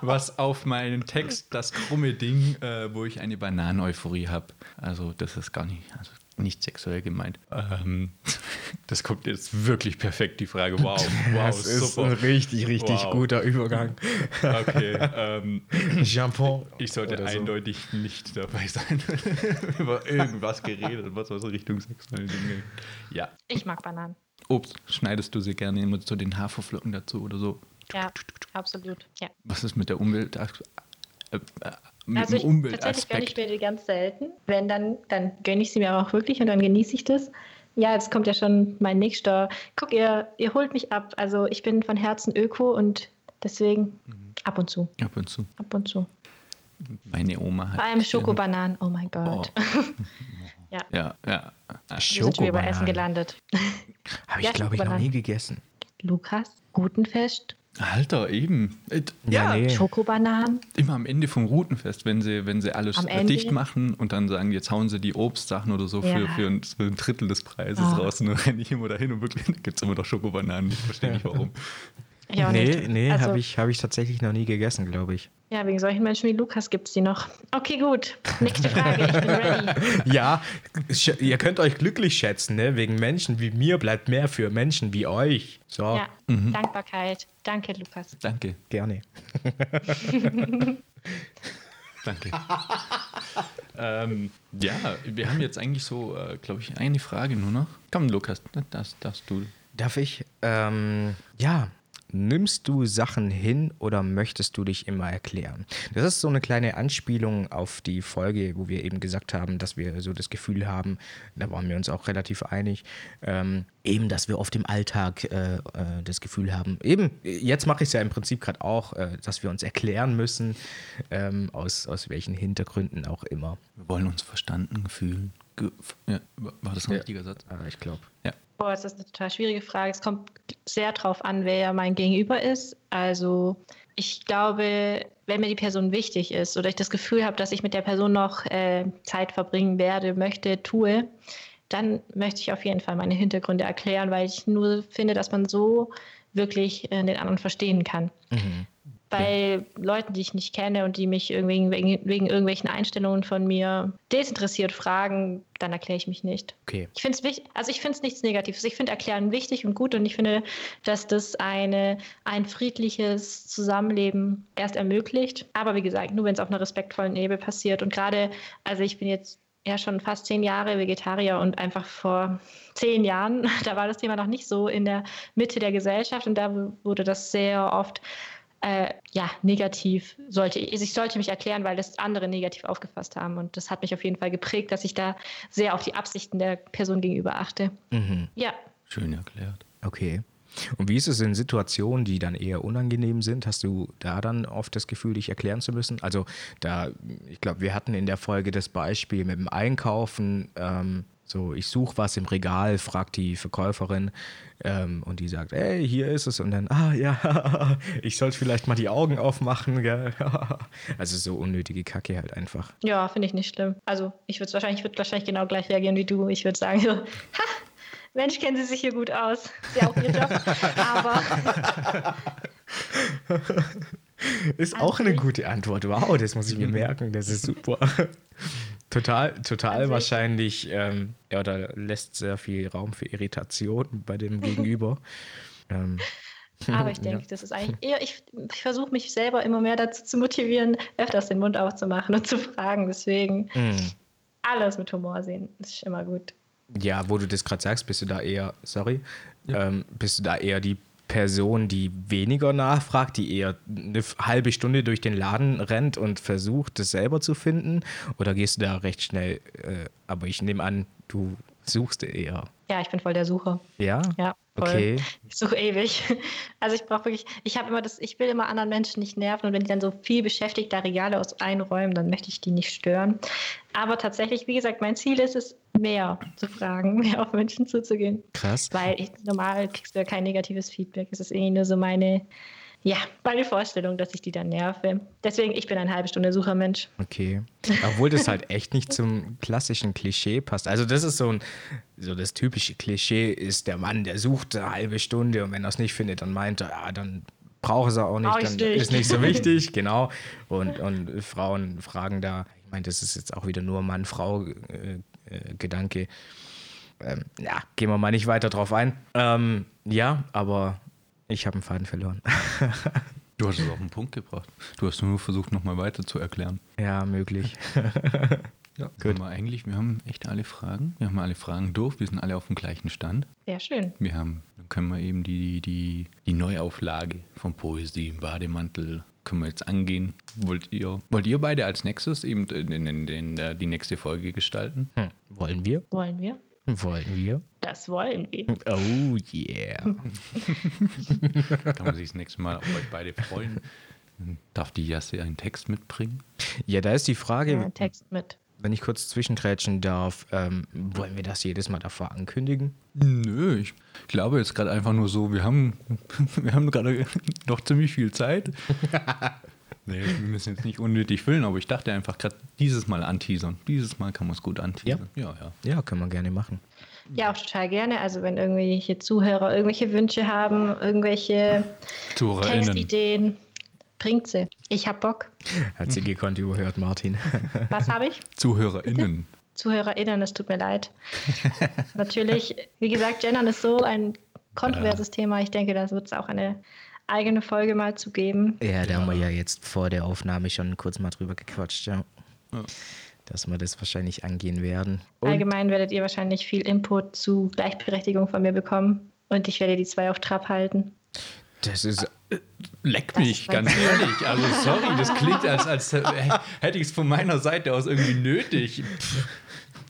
was auf meinen Text das krumme Ding, äh, wo ich eine Bananeneuphorie habe. Also das ist gar nicht, also nicht sexuell gemeint. Ähm, <laughs> das kommt jetzt wirklich perfekt, die Frage. Wow, wow, das ist super. ein richtig, richtig wow. guter Übergang. Okay. <laughs> Ähm, Jean-Paul. Ich sollte eindeutig so. nicht dabei sein, <laughs> über irgendwas geredet, was aus Richtung sexuelle Dinge. Ja. Ich mag Bananen. Obst, schneidest du sie gerne immer zu den Haferflocken dazu oder so? Ja, absolut. Ja. Was ist mit der Umwelt? Mit also ich, tatsächlich gönne ich mir die ganz selten. Wenn, dann, dann gönne ich sie mir auch wirklich und dann genieße ich das. Ja, jetzt kommt ja schon mein nächster. Guck, ihr, ihr holt mich ab. Also ich bin von Herzen Öko und deswegen mhm. ab und zu. Ab und zu. Ab und zu. Meine Oma hat. Vor allem Schokobananen, oh mein Gott. Oh. <laughs> <laughs> ja. Ja, ja. Wir sind wir über Essen gelandet. Habe <laughs> ich, ja, glaube ich, noch nie gegessen. Lukas, Gutenfest. Alter, eben. Äh, ja, nee. Schokobananen. Immer am Ende vom Routenfest, wenn sie, wenn sie alles dicht machen und dann sagen, jetzt hauen sie die Obstsachen oder so ja. für, für, ein, für, ein, Drittel des Preises oh. raus. Und dann <laughs> renne ich immer dahin und wirklich gibt es immer noch Schokobananen. Ich verstehe nicht warum. <laughs> Ja, nee, nicht. nee, also, habe ich, hab ich tatsächlich noch nie gegessen, glaube ich. Ja, wegen solchen Menschen wie Lukas gibt es die noch. Okay, gut. Nächste Frage, ich bin ready. <laughs> Ja, ihr könnt euch glücklich schätzen, ne? Wegen Menschen wie mir bleibt mehr für Menschen wie euch. So. Ja, mhm. Dankbarkeit. Danke, Lukas. Danke. Gerne. <laughs> Danke. ähm, ja, wir haben jetzt eigentlich so, äh, glaube ich, eine Frage nur noch. Komm, Lukas, das darfst du. Darf ich? Ähm, ja, Nimmst du Sachen hin oder möchtest du dich immer erklären? Das ist so eine kleine Anspielung auf die Folge, wo wir eben gesagt haben, dass wir so das Gefühl haben, da waren wir uns auch relativ einig, ähm, eben, dass wir oft im Alltag äh, äh, das Gefühl haben, eben, jetzt mache ich es ja im Prinzip gerade auch, äh, dass wir uns erklären müssen, ähm, aus, aus welchen Hintergründen auch immer. Wir wollen uns verstanden fühlen. Ge ja, war das ein ja. richtiger Satz? Ah, ich glaube. Ja. Boah, das ist eine total schwierige Frage. Es kommt sehr drauf an, wer mein Gegenüber ist. Also ich glaube, wenn mir die Person wichtig ist oder ich das Gefühl habe, dass ich mit der Person noch äh, Zeit verbringen werde, möchte, tue, dann möchte ich auf jeden Fall meine Hintergründe erklären, weil ich nur finde, dass man so wirklich äh, den anderen verstehen kann. Mhm bei Leuten, die ich nicht kenne und die mich irgendwie wegen, wegen irgendwelchen Einstellungen von mir desinteressiert fragen, dann erkläre ich mich nicht. Okay. Ich finde es wichtig, also ich finde es nichts Negatives. Ich finde Erklären wichtig und gut und ich finde, dass das eine, ein friedliches Zusammenleben erst ermöglicht. Aber wie gesagt, nur wenn es auf einer respektvollen Ebene passiert. Und gerade, also ich bin jetzt ja schon fast zehn Jahre Vegetarier und einfach vor zehn Jahren, <laughs> da war das Thema noch nicht so in der Mitte der Gesellschaft und da wurde das sehr oft äh, ja, negativ sollte, also ich sollte mich erklären, weil das andere negativ aufgefasst haben. Und das hat mich auf jeden Fall geprägt, dass ich da sehr auf die Absichten der Person gegenüber achte. Mhm. Ja. Schön erklärt. Okay. Und wie ist es in Situationen, die dann eher unangenehm sind? Hast du da dann oft das Gefühl, dich erklären zu müssen? Also da, ich glaube, wir hatten in der Folge das Beispiel mit dem Einkaufen. Ähm, so, ich suche was im Regal, fragt die Verkäuferin ähm, und die sagt, ey, hier ist es. Und dann, ah ja, <laughs> ich sollte vielleicht mal die Augen aufmachen. Gell? <laughs> also so unnötige Kacke halt einfach. Ja, finde ich nicht schlimm. Also ich würde wahrscheinlich, würd wahrscheinlich genau gleich reagieren wie du. Ich würde sagen, so, <laughs> ha, Mensch, kennen Sie sich hier gut aus. Ist ja auch Ihr Job. Aber. ist auch eine gute Antwort. Wow, das muss ich mir merken. Das ist super. Total, total also wahrscheinlich, ähm, ja, da lässt sehr viel Raum für Irritation bei dem <laughs> Gegenüber. ähm, aber ich <laughs> denke, ja. das ist eigentlich eher, ich, ich versuche mich selber immer mehr dazu zu motivieren, öfters den Mund aufzumachen und zu fragen. Deswegen mm. alles mit Humor sehen, das ist immer gut. Ja, wo du das gerade sagst, bist du da eher, sorry, ja. ähm, bist du da eher die Person, die weniger nachfragt, die eher eine halbe Stunde durch den Laden rennt und versucht, das selber zu finden? Oder gehst du da recht schnell? Äh, aber ich nehme an, du suchst eher. Ja, ich bin voll der Sucher. Ja? Ja. Voll. Okay. Ich suche ewig. <laughs> Also ich brauche wirklich, ich habe immer das, ich will immer anderen Menschen nicht nerven und wenn die dann so viel beschäftigt da Regale aus einräumen, dann möchte ich die nicht stören. Aber tatsächlich, wie gesagt, mein Ziel ist es, mehr zu fragen, <laughs> mehr auf Menschen zuzugehen. Krass. Weil ich, normal kriegst du ja kein negatives Feedback. Es ist irgendwie nur so meine, ja, meine Vorstellung, dass ich die dann nerve. Deswegen, ich bin ein halbe Stunde Suchermensch. Okay. Obwohl das halt echt nicht zum klassischen Klischee passt. Also das ist so ein, so das typische Klischee ist der Mann, der sucht eine halbe Stunde und wenn er es nicht findet, dann meint er, ja, dann braucht er auch nicht, Brauch dann nicht. ist nicht so wichtig, genau. Und, und Frauen fragen da, ich meine, das ist jetzt auch wieder nur Mann-Frau-Gedanke. Ähm, ja, gehen wir mal nicht weiter drauf ein. Ähm, ja, aber ich habe einen Faden verloren. <laughs> Du hast es auf den Punkt gebracht. Du hast nur versucht, nochmal weiter zu erklären. ja, möglich. Ja, <laughs> gut. Wir eigentlich, wir haben echt alle Fragen. Wir haben alle Fragen durch. Wir sind alle auf dem gleichen Stand. Sehr schön. Wir haben, dann können wir eben die, die, die Neuauflage von Poesie im Bademantel können wir jetzt angehen. Wollt ihr, wollt ihr beide als nächstes eben in, in, in, in die nächste Folge gestalten? Hm. Wollen wir? Wollen wir? Wollen wir? Das wollen wir. Oh yeah. <laughs> Kann man sich das nächste Mal auf euch beide freuen. Darf die Jasse einen Text mitbringen? Ja, da ist die Frage, Ja, Text mit. wenn ich kurz zwischengrätschen darf, ähm, wollen wir das jedes Mal davor ankündigen? Nö, ich glaube jetzt gerade einfach nur so, wir haben, <laughs> wir haben gerade noch ziemlich viel Zeit. <laughs> nee, wir müssen jetzt nicht unnötig füllen, aber ich dachte einfach gerade dieses Mal anteasern. Dieses Mal kann man es gut anteasern. Ja, ja. Ja, können wir gerne machen. Ja, auch total gerne. Also wenn irgendwelche Zuhörer irgendwelche Wünsche haben, irgendwelche. Textideen, bringt sie. Ich hab Bock. Hat sie gekonnt überhört, Martin. <laughs> Was habe ich? ZuhörerInnen. ZuhörerInnen, es tut mir leid. Natürlich, wie gesagt, Gendern ist so ein kontroverses Thema. Ich denke, da wird es auch eine eigene Folge mal zu geben. Ja, da haben wir ja jetzt vor der Aufnahme schon kurz mal drüber gequatscht, ja. Ja. Dass wir das wahrscheinlich angehen werden. Und Allgemein werdet ihr wahrscheinlich viel Input zu Gleichberechtigung von mir bekommen. Und ich werde die zwei auf Trab halten. das ist. Leck Das mich, ganz ehrlich. Also sorry, das klingt, als, als äh, <laughs> hätte ich es von meiner Seite aus irgendwie nötig. Pff,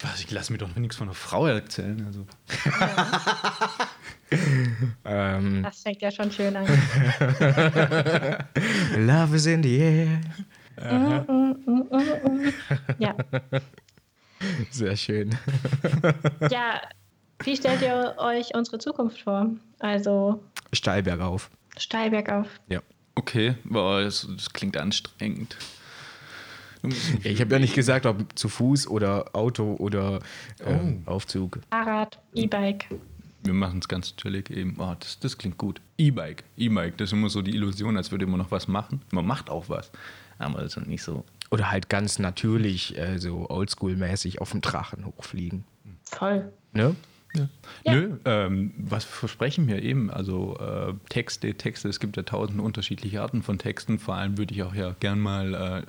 was, ich lasse mir doch nichts von einer Frau erzählen. Also. <laughs> Ähm, Das fängt ja schon schön an. <laughs> Love is in the air. Ja. Sehr schön. <laughs> ja, wie stellt ihr euch unsere Zukunft vor? Also Steil bergauf. steil bergauf. Ja. Okay, boah, das, das klingt anstrengend. Ja ich habe ja nicht gesagt, ob zu Fuß oder Auto oder ähm, Aufzug. Fahrrad, E-Bike. Wir machen es ganz chillig eben. Oh, das, das klingt gut. E-Bike. E-Bike, das ist immer so die Illusion, als würde man noch was machen. Man macht auch was. Aber das ist nicht so. Oder halt ganz natürlich, äh, so oldschool-mäßig auf dem Drachen hochfliegen. Voll. Ne? Ja. Nö, ähm, was versprechen wir eben? Also äh, Texte, Texte, es gibt ja tausend unterschiedliche Arten von Texten. Vor allem würde ich auch ja gern mal äh,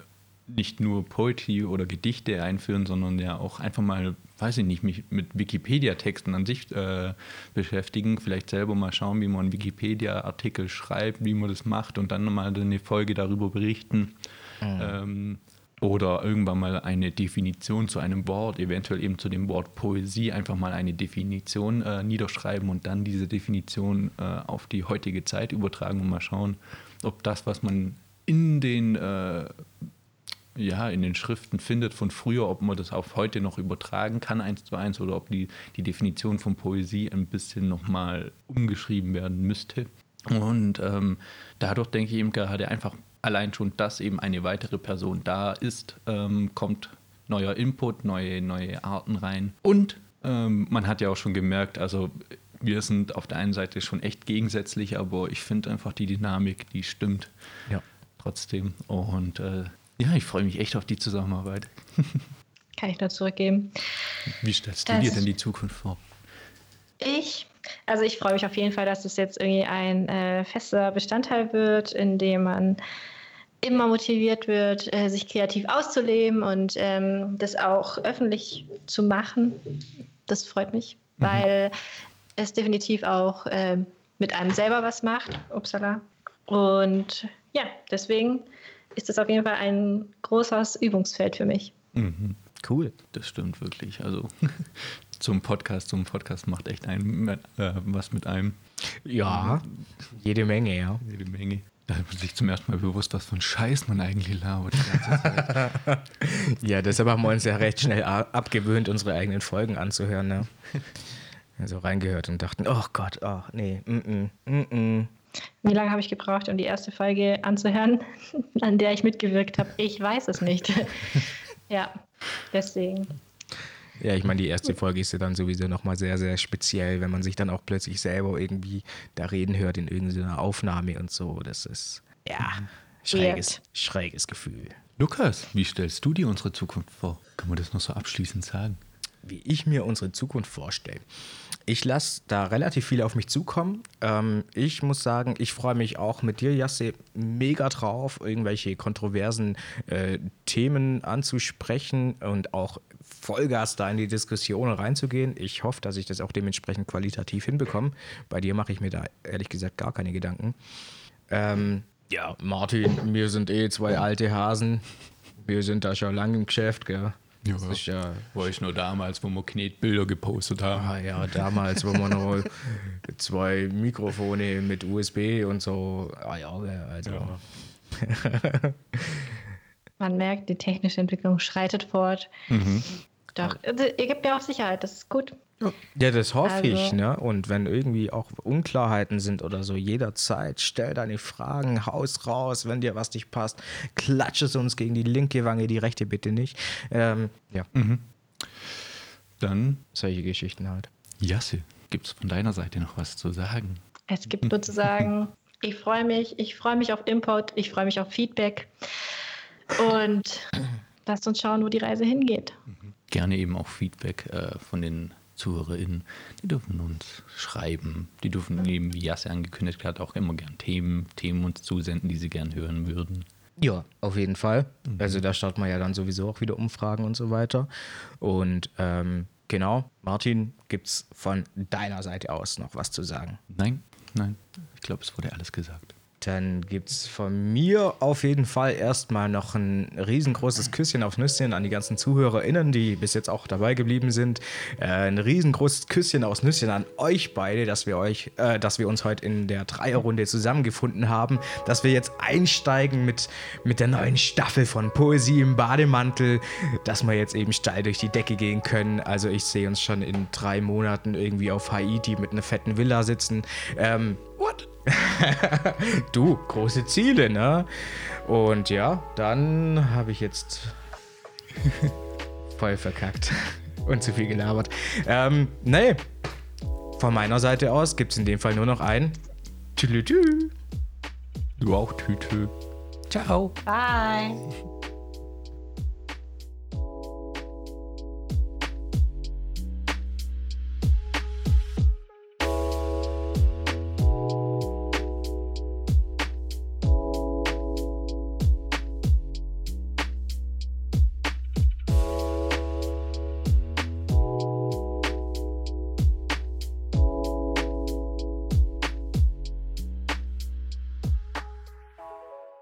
nicht nur Poetry oder Gedichte einführen, sondern ja auch einfach mal, weiß ich nicht, mich mit Wikipedia-Texten an sich äh, beschäftigen. Vielleicht selber mal schauen, wie man einen Wikipedia-Artikel schreibt, wie man das macht und dann nochmal eine Folge darüber berichten. Ähm, oder irgendwann mal eine Definition zu einem Wort, eventuell eben zu dem Wort Poesie, einfach mal eine Definition äh, niederschreiben und dann diese Definition äh, auf die heutige Zeit übertragen und mal schauen, ob das, was man in den, äh, ja, in den Schriften findet von früher, ob man das auf heute noch übertragen kann, eins zu eins, oder ob die, die Definition von Poesie ein bisschen nochmal umgeschrieben werden müsste. Und ähm, dadurch denke ich eben gerade einfach allein schon, dass eben eine weitere Person da ist, ähm, kommt neuer Input, neue, neue Arten rein. Und ähm, man hat ja auch schon gemerkt, also wir sind auf der einen Seite schon echt gegensätzlich, aber ich finde einfach die Dynamik, die stimmt Ja. trotzdem. Und äh, ja, ich freue mich echt auf die Zusammenarbeit. <laughs> Kann ich nur zurückgeben. Wie stellst du Das- dir denn die Zukunft vor? Ich, also ich freue mich auf jeden Fall, dass es jetzt irgendwie ein äh, fester Bestandteil wird, in dem man immer motiviert wird, äh, sich kreativ auszuleben und ähm, das auch öffentlich zu machen. Das freut mich, weil es definitiv auch ähm, mit einem selber was macht. Upsala. Und ja, deswegen ist das auf jeden Fall ein großes Übungsfeld für mich. Mhm. Cool. Das stimmt wirklich. Also <laughs> zum Podcast. Zum Podcast macht echt ein, äh, was mit einem. Ja, jede Menge, ja. Jede Menge. Da hat man sich zum ersten Mal bewusst, was für ein Scheiß man eigentlich labert. <laughs> ja, deshalb haben wir uns ja recht schnell abgewöhnt, unsere eigenen Folgen anzuhören. Ne? Also reingehört und dachten, oh Gott, oh nee, mm -mm, mm -mm. Wie lange habe ich gebraucht, um die erste Folge anzuhören, <laughs> an der ich mitgewirkt habe? Ich weiß es nicht. <laughs> ja, deswegen. Ja, ich meine, die erste Folge ist ja dann sowieso nochmal sehr, sehr speziell, wenn man sich dann auch plötzlich selber irgendwie da reden hört in irgendeiner Aufnahme und so. Das ist, ja, schräges, schräges Gefühl. Lukas, wie stellst du dir unsere Zukunft vor? Kann man das noch so abschließend sagen? Wie ich mir unsere Zukunft vorstelle. Ich lasse da relativ viel auf mich zukommen. Ähm, ich muss sagen, ich freue mich auch mit dir, Jasse, mega drauf, irgendwelche kontroversen äh, Themen anzusprechen und auch Vollgas da in die Diskussion reinzugehen. Ich hoffe, dass ich das auch dementsprechend qualitativ hinbekomme. Bei dir mache ich mir da ehrlich gesagt gar keine Gedanken. Ähm, ja, Martin, wir sind eh zwei alte Hasen. Wir sind da schon lange im Geschäft, gell? Ja, das ist ja, war ich nur damals, wo wir Knetbilder gepostet haben. Ah ja, damals, wo wir noch <laughs> zwei Mikrofone mit USB und so. Ah ja, also. Ja. <laughs> Man merkt, die technische Entwicklung schreitet fort. Mhm. Doch, also, ihr gebt mir auch Sicherheit, das ist gut. Ja, das hoffe also. ich, ne? Und wenn irgendwie auch Unklarheiten sind oder so, jederzeit stell deine Fragen, haus raus, wenn dir was nicht passt, klatsch es uns gegen die linke Wange, die rechte bitte nicht. Ähm, ja. Mhm. Dann. Solche Geschichten halt. Jasse, gibt es von deiner Seite noch was zu sagen? Es gibt nur zu sagen, <laughs> ich freue mich, ich freue mich auf Import, ich freue mich auf Feedback. Und lasst uns schauen, wo die Reise hingeht. Gerne eben auch Feedback äh, von den ZuhörerInnen. Die dürfen uns schreiben. Die dürfen eben, wie Jasse angekündigt hat, auch immer gern Themen, Themen uns zusenden, die sie gern hören würden. Ja, auf jeden Fall. Mhm. Also da starten wir ja dann sowieso auch wieder Umfragen und so weiter. Und ähm, genau, Martin, gibt es von deiner Seite aus noch was zu sagen? Nein, nein. Ich glaube, es wurde alles gesagt. Dann gibt es von mir auf jeden Fall erstmal noch ein riesengroßes Küsschen auf Nüsschen an die ganzen ZuhörerInnen, die bis jetzt auch dabei geblieben sind. Äh, ein riesengroßes Küsschen aus Nüsschen an euch beide, dass wir euch, äh, dass wir uns heute in der Dreierrunde zusammengefunden haben, dass wir jetzt einsteigen mit, mit der neuen Staffel von Poesie im Bademantel, dass wir jetzt eben steil durch die Decke gehen können. Also ich sehe uns schon in drei Monaten irgendwie auf Haiti mit einer fetten Villa sitzen. Ähm? <laughs> du, große Ziele, ne? Und ja, dann habe ich jetzt voll verkackt <laughs> und zu viel gelabert. Ähm, nee, von meiner Seite aus gibt es in dem Fall nur noch ein Tülü. Du auch Tütü. Ciao. Bye.